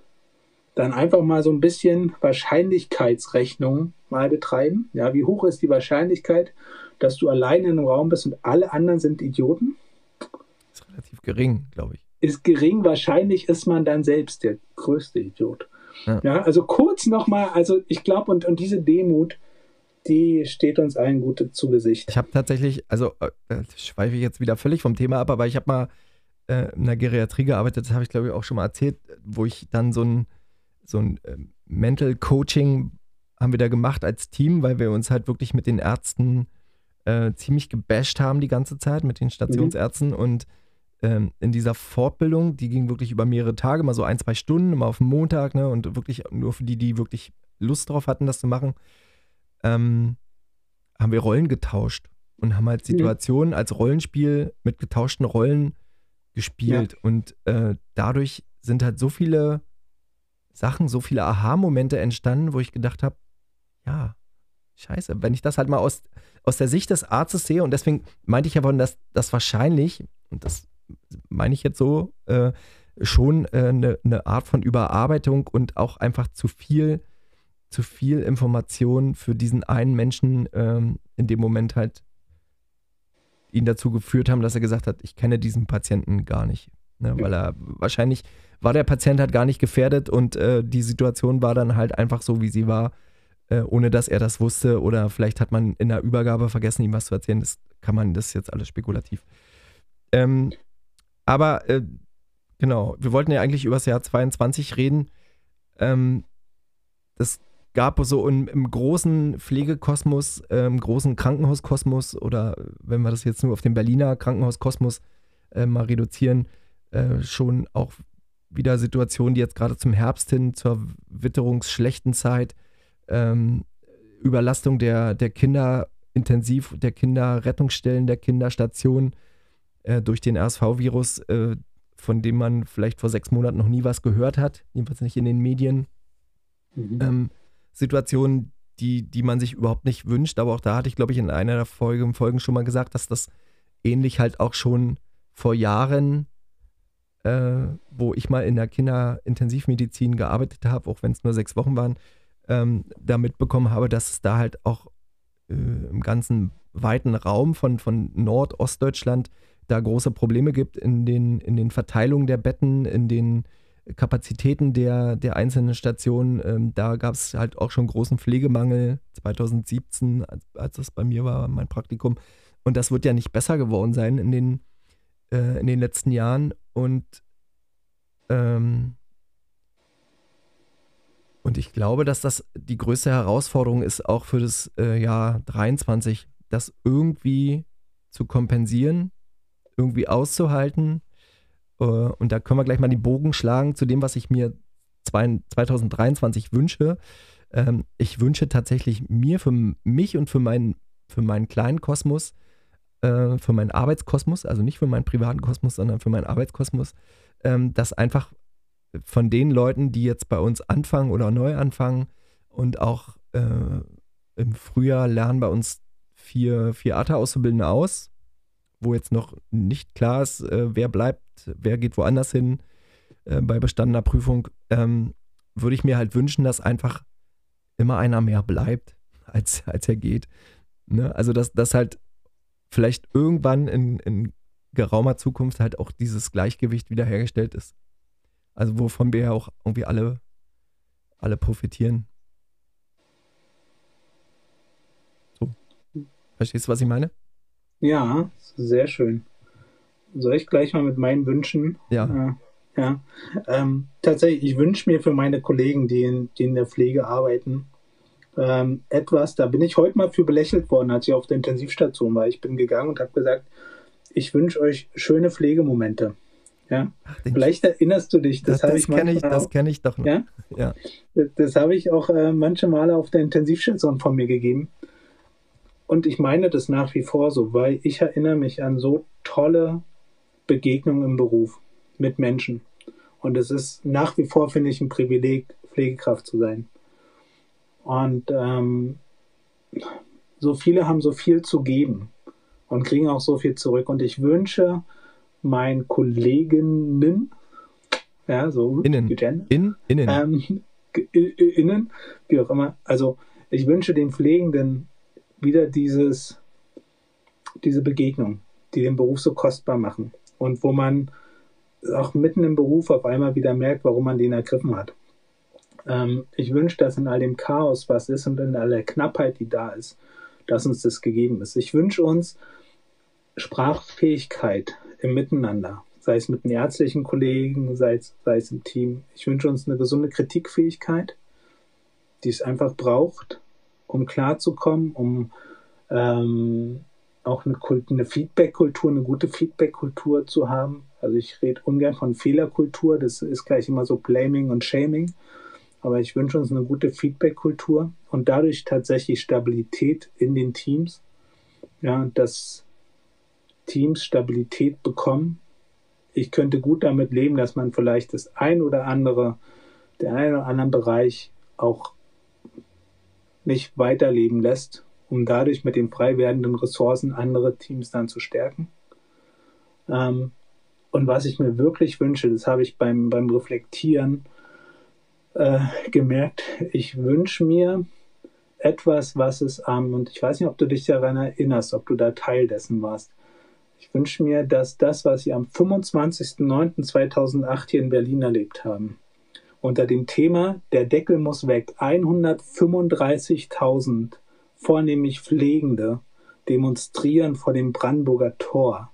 dann einfach mal so ein bisschen Wahrscheinlichkeitsrechnung mal betreiben. Ja, wie hoch ist die Wahrscheinlichkeit, dass du alleine in einem Raum bist und alle anderen sind Idioten? Ist relativ gering, glaube ich. Ist gering, wahrscheinlich ist man dann selbst der größte Idiot. Ja, ja also kurz nochmal, also ich glaube, und, und diese Demut, die steht uns allen gut zu Gesicht. Ich habe tatsächlich, also äh, schweife ich jetzt wieder völlig vom Thema ab, aber ich habe mal äh, in der Geriatrie gearbeitet, das habe ich glaube ich auch schon mal erzählt, wo ich dann so ein, so ein äh, Mental Coaching haben wir da gemacht als Team, weil wir uns halt wirklich mit den Ärzten äh, ziemlich gebasht haben die ganze Zeit, mit den Stationsärzten mhm. und ähm, in dieser Fortbildung, die ging wirklich über mehrere Tage, mal so ein, zwei Stunden, immer auf dem Montag, ne, und wirklich nur für die, die wirklich Lust drauf hatten, das zu machen, ähm, haben wir Rollen getauscht und haben halt Situationen als Rollenspiel mit getauschten Rollen gespielt. Ja. Und äh, dadurch sind halt so viele Sachen, so viele Aha-Momente entstanden, wo ich gedacht habe, ja, scheiße, wenn ich das halt mal aus, aus der Sicht des Arztes sehe, und deswegen meinte ich ja vorhin, dass das wahrscheinlich, und das meine ich jetzt so, äh, schon eine äh, ne Art von Überarbeitung und auch einfach zu viel zu viel Information für diesen einen Menschen ähm, in dem Moment halt ihn dazu geführt haben, dass er gesagt hat, ich kenne diesen Patienten gar nicht. Ne, weil er wahrscheinlich war der Patient halt gar nicht gefährdet und äh, die Situation war dann halt einfach so, wie sie war, äh, ohne dass er das wusste. Oder vielleicht hat man in der Übergabe vergessen, ihm was zu erzählen. Das kann man, das ist jetzt alles spekulativ. Ähm, aber äh, genau, wir wollten ja eigentlich über das Jahr 22 reden. Ähm, das gab so im, im großen Pflegekosmos, äh, im großen Krankenhauskosmos oder wenn wir das jetzt nur auf den Berliner Krankenhauskosmos äh, mal reduzieren, äh, schon auch wieder Situationen, die jetzt gerade zum Herbst hin, zur witterungsschlechten Zeit, ähm, Überlastung der, der Kinder der Kinderrettungsstellen, der Kinderstationen äh, durch den RSV-Virus, äh, von dem man vielleicht vor sechs Monaten noch nie was gehört hat, jedenfalls nicht in den Medien. Mhm. Ähm, Situationen, die, die man sich überhaupt nicht wünscht. Aber auch da hatte ich, glaube ich, in einer der Folgen, Folgen schon mal gesagt, dass das ähnlich halt auch schon vor Jahren, äh, wo ich mal in der Kinderintensivmedizin gearbeitet habe, auch wenn es nur sechs Wochen waren, ähm, da mitbekommen habe, dass es da halt auch äh, im ganzen weiten Raum von, von Nord-Ostdeutschland da große Probleme gibt in den, in den Verteilungen der Betten, in den Kapazitäten der, der einzelnen Stationen. Ähm, da gab es halt auch schon großen Pflegemangel 2017, als, als das bei mir war, mein Praktikum. Und das wird ja nicht besser geworden sein in den, äh, in den letzten Jahren. Und, ähm, und ich glaube, dass das die größte Herausforderung ist, auch für das äh, Jahr 23, das irgendwie zu kompensieren, irgendwie auszuhalten äh, und da können wir gleich mal den Bogen schlagen zu dem, was ich mir 2023 wünsche. Ähm, ich wünsche tatsächlich mir, für mich und für meinen, für meinen kleinen Kosmos, äh, für meinen Arbeitskosmos, also nicht für meinen privaten Kosmos, sondern für meinen Arbeitskosmos, ähm, dass einfach von den Leuten, die jetzt bei uns anfangen oder neu anfangen und auch äh, im Frühjahr lernen bei uns vier, vier ATA-Auszubildende aus, wo jetzt noch nicht klar ist, äh, wer bleibt, wer geht woanders hin äh, bei bestandener Prüfung, ähm, würde ich mir halt wünschen, dass einfach immer einer mehr bleibt, [laughs] als, als er geht. Ne? Also, dass, dass halt vielleicht irgendwann in, in geraumer Zukunft halt auch dieses Gleichgewicht wiederhergestellt ist. Also, wovon wir ja auch irgendwie alle, alle profitieren. Verstehst du, was ich meine? Ja, sehr schön. Soll ich gleich mal mit meinen Wünschen? Ja. Äh, ja. Ähm, tatsächlich, ich wünsche mir für meine Kollegen, die in, die in der Pflege arbeiten, ähm, etwas, da bin ich heute mal für belächelt worden, als ich auf der Intensivstation war. Ich bin gegangen und habe gesagt, ich wünsche euch schöne Pflegemomente. Ja? Ach, Vielleicht erinnerst du dich, das, das habe ich ich, Das kenne ich doch noch. Ja? ja. Das, das habe ich auch äh, manche Male auf der Intensivstation von mir gegeben. Und ich meine das nach wie vor so, weil ich erinnere mich an so tolle Begegnungen im Beruf mit Menschen. Und es ist nach wie vor, finde ich, ein Privileg, Pflegekraft zu sein. Und ähm, so viele haben so viel zu geben und kriegen auch so viel zurück. Und ich wünsche meinen Kolleginnen, ja, so innen, in, innen, ähm, innen, wie auch immer. Also ich wünsche den Pflegenden wieder dieses, diese Begegnung, die den Beruf so kostbar machen und wo man auch mitten im Beruf auf einmal wieder merkt, warum man den ergriffen hat. Ähm, ich wünsche, dass in all dem Chaos, was ist und in all der Knappheit, die da ist, dass uns das gegeben ist. Ich wünsche uns Sprachfähigkeit im Miteinander, sei es mit den ärztlichen Kollegen, sei es, sei es im Team. Ich wünsche uns eine gesunde Kritikfähigkeit, die es einfach braucht, um klarzukommen, um ähm, auch eine, eine Feedback-Kultur, eine gute Feedback-Kultur zu haben. Also ich rede ungern von Fehlerkultur, das ist gleich immer so Blaming und Shaming, aber ich wünsche uns eine gute Feedback-Kultur und dadurch tatsächlich Stabilität in den Teams. Ja, dass Teams Stabilität bekommen. Ich könnte gut damit leben, dass man vielleicht das ein oder andere, der einen oder anderen Bereich auch nicht weiterleben lässt, um dadurch mit den frei werdenden Ressourcen andere Teams dann zu stärken. Ähm, und was ich mir wirklich wünsche, das habe ich beim, beim Reflektieren äh, gemerkt, ich wünsche mir etwas, was es am, ähm, und ich weiß nicht, ob du dich daran erinnerst, ob du da Teil dessen warst. Ich wünsche mir, dass das, was wir am 25.09.2008 hier in Berlin erlebt haben, unter dem Thema Der Deckel muss weg, 135.000 vornehmlich Pflegende demonstrieren vor dem Brandenburger Tor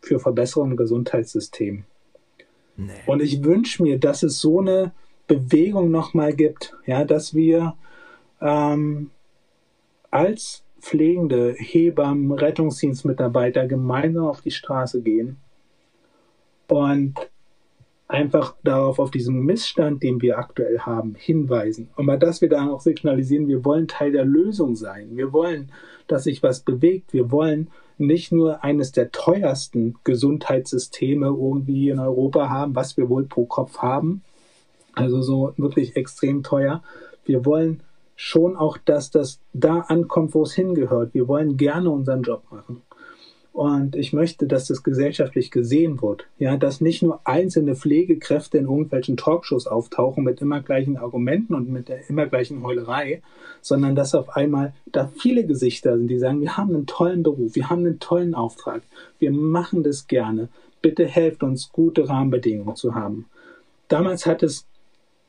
für Verbesserung im Gesundheitssystem. Nee. Und ich wünsche mir, dass es so eine Bewegung nochmal gibt, ja, dass wir ähm, als pflegende Hebammen, Rettungsdienstmitarbeiter gemeinsam auf die Straße gehen und einfach darauf, auf diesen Missstand, den wir aktuell haben, hinweisen. Und mal, dass wir dann auch signalisieren, wir wollen Teil der Lösung sein. Wir wollen, dass sich was bewegt. Wir wollen nicht nur eines der teuersten Gesundheitssysteme irgendwie in Europa haben, was wir wohl pro Kopf haben, also so wirklich extrem teuer. Wir wollen schon auch, dass das da ankommt, wo es hingehört. Wir wollen gerne unseren Job machen. Und ich möchte, dass das gesellschaftlich gesehen wird. Ja, dass nicht nur einzelne Pflegekräfte in irgendwelchen Talkshows auftauchen mit immer gleichen Argumenten und mit der immer gleichen Heulerei, sondern dass auf einmal da viele Gesichter sind, die sagen, wir haben einen tollen Beruf, wir haben einen tollen Auftrag, wir machen das gerne. Bitte helft uns, gute Rahmenbedingungen zu haben. Damals hat es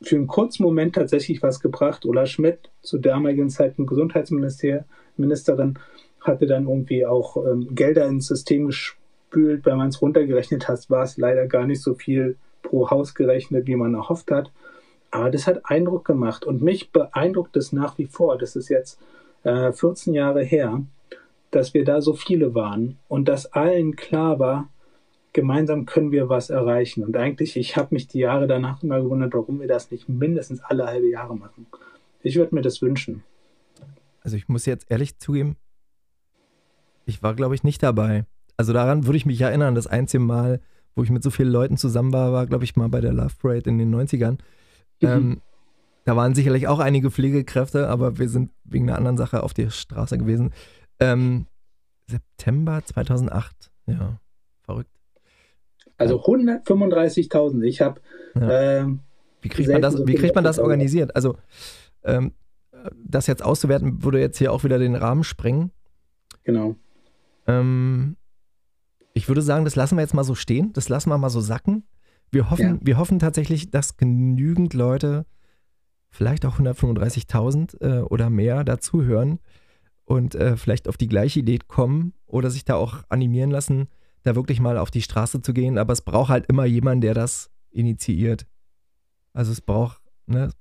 für einen kurzen Moment tatsächlich was gebracht. Ulla Schmidt, zur damaligen Zeit Gesundheitsministerin, hatte dann irgendwie auch ähm, Gelder ins System gespült. Wenn man es runtergerechnet hat, war es leider gar nicht so viel pro Haus gerechnet, wie man erhofft hat. Aber das hat Eindruck gemacht und mich beeindruckt es nach wie vor. Das ist jetzt äh, 14 Jahre her, dass wir da so viele waren und dass allen klar war, gemeinsam können wir was erreichen. Und eigentlich, ich habe mich die Jahre danach immer gewundert, warum wir das nicht mindestens alle halbe Jahre machen. Ich würde mir das wünschen. Also ich muss jetzt ehrlich zugeben, ich war, glaube ich, nicht dabei. Also daran würde ich mich erinnern, das einzige Mal, wo ich mit so vielen Leuten zusammen war, war, glaube ich, mal bei der Love Parade in den 90ern. Mhm. Ähm, da waren sicherlich auch einige Pflegekräfte, aber wir sind wegen einer anderen Sache auf der Straße gewesen. Ähm, September 2008, ja, verrückt. Also 135.000. Ich habe. Ja. Äh, wie kriegt man das, so wie kriegt man das organisiert? Also, ähm, das jetzt auszuwerten, würde jetzt hier auch wieder den Rahmen sprengen. Genau. Ähm, ich würde sagen, das lassen wir jetzt mal so stehen. Das lassen wir mal so sacken. Wir hoffen, ja. wir hoffen tatsächlich, dass genügend Leute, vielleicht auch 135.000 äh, oder mehr, dazuhören und äh, vielleicht auf die gleiche Idee kommen oder sich da auch animieren lassen, da wirklich mal auf die Straße zu gehen. Aber es braucht halt immer jemanden, der das initiiert. Also es braucht, ne,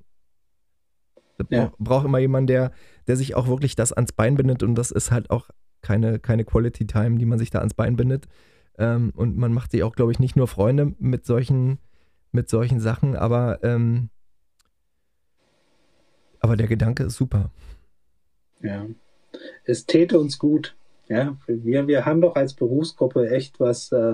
es ja. braucht immer jemanden, der, der sich auch wirklich das ans Bein bindet und das ist halt auch keine, keine Quality Time, die man sich da ans Bein bindet. Ähm, und man macht sich auch, glaube ich, nicht nur Freunde mit solchen, mit solchen Sachen, aber, ähm, aber der Gedanke ist super. Ja. Es täte uns gut. Ja, wir, wir haben doch als Berufsgruppe echt was, äh,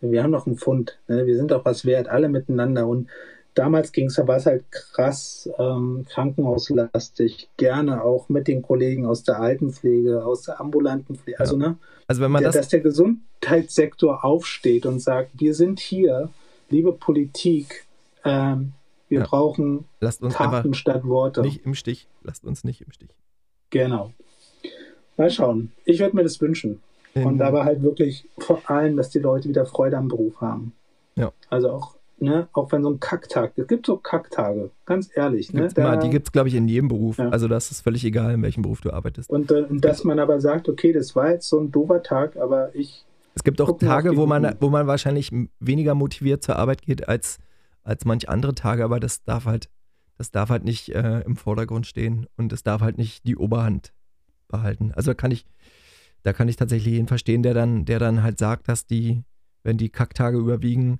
wir haben doch einen Fund. Ne? Wir sind doch was wert, alle miteinander. Und damals ging es, war es halt krass ähm, krankenhauslastig, gerne auch mit den Kollegen aus der Altenpflege, aus der ambulanten Pflege. Also, ne, also wenn man der, das dass der Gesundheitssektor aufsteht und sagt, wir sind hier, liebe Politik, ähm, wir ja. brauchen Lasst uns Taten statt Worte. Nicht im Stich. Lasst uns nicht im Stich. Genau. Mal schauen. Ich würde mir das wünschen. In und aber halt wirklich vor allem, dass die Leute wieder Freude am Beruf haben. Ja. Also auch ne, auch wenn so ein Kacktag, es gibt so Kacktage, ganz ehrlich. Ne, da, die gibt es, glaube ich, in jedem Beruf. Ja. Also das ist völlig egal, in welchem Beruf du arbeitest. Und, äh, dass man aber sagt, okay, das war jetzt so ein doofer Tag, aber ich. Es gibt auch Tage, wo man, wo man wahrscheinlich weniger motiviert zur Arbeit geht als, als manch andere Tage, aber das darf halt, das darf halt nicht äh, im Vordergrund stehen und es darf halt nicht die Oberhand behalten. Also kann ich, da kann ich tatsächlich jeden verstehen, der dann, der dann halt sagt, dass die, wenn die Kacktage überwiegen,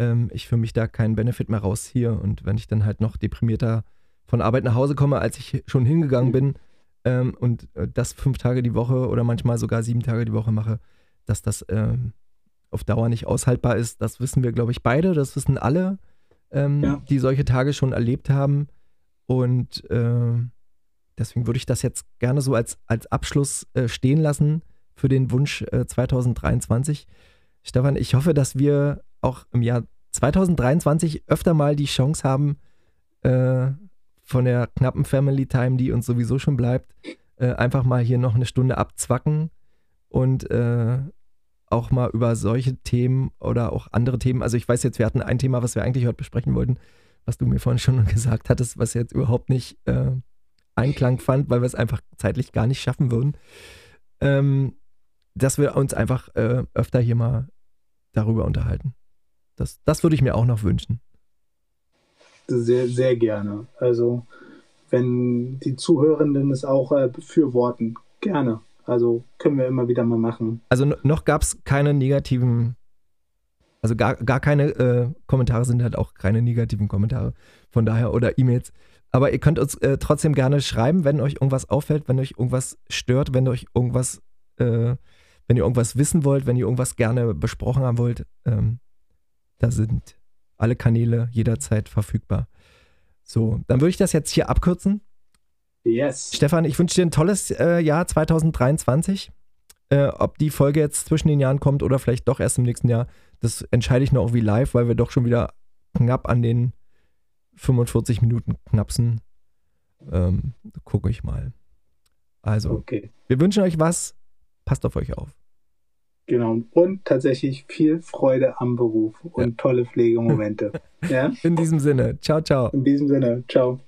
ähm, ich für mich da keinen Benefit mehr rausziehe. Und wenn ich dann halt noch deprimierter von Arbeit nach Hause komme, als ich schon hingegangen bin ähm, und äh, das fünf Tage die Woche oder manchmal sogar sieben Tage die Woche mache, dass das ähm, auf Dauer nicht aushaltbar ist, das wissen wir, glaube ich, beide. Das wissen alle, ähm, ja. die solche Tage schon erlebt haben. Und äh, deswegen würde ich das jetzt gerne so als, als Abschluss äh, stehen lassen für den Wunsch äh, 2023. Stefan, ich hoffe, dass wir auch im Jahr 2023 öfter mal die Chance haben, äh, von der knappen Family Time, die uns sowieso schon bleibt, äh, einfach mal hier noch eine Stunde abzwacken und äh, auch mal über solche Themen oder auch andere Themen. Also ich weiß jetzt, wir hatten ein Thema, was wir eigentlich heute besprechen wollten, was du mir vorhin schon [laughs] gesagt hattest, was jetzt überhaupt nicht äh, Einklang fand, weil wir es einfach zeitlich gar nicht schaffen würden. Ähm, dass wir uns einfach äh, öfter hier mal darüber unterhalten. Das, das würde ich mir auch noch wünschen. Sehr, sehr gerne. Also, wenn die Zuhörenden es auch äh, befürworten, gerne. Also können wir immer wieder mal machen. Also noch gab es keine negativen, also gar, gar keine äh, Kommentare sind halt auch keine negativen Kommentare. Von daher oder E-Mails. Aber ihr könnt uns äh, trotzdem gerne schreiben, wenn euch irgendwas auffällt, wenn euch irgendwas stört, wenn euch irgendwas, äh, wenn ihr irgendwas wissen wollt, wenn ihr irgendwas gerne besprochen haben wollt. Ähm, da sind alle Kanäle jederzeit verfügbar. So, dann würde ich das jetzt hier abkürzen. Yes. Stefan, ich wünsche dir ein tolles äh, Jahr 2023. Äh, ob die Folge jetzt zwischen den Jahren kommt oder vielleicht doch erst im nächsten Jahr, das entscheide ich noch irgendwie live, weil wir doch schon wieder knapp an den 45 Minuten knapsen. Ähm, gucke ich mal. Also, okay. wir wünschen euch was. Passt auf euch auf. Genau. Und tatsächlich viel Freude am Beruf und ja. tolle Pflegemomente. [laughs] ja? In diesem Sinne. Ciao, ciao. In diesem Sinne. Ciao.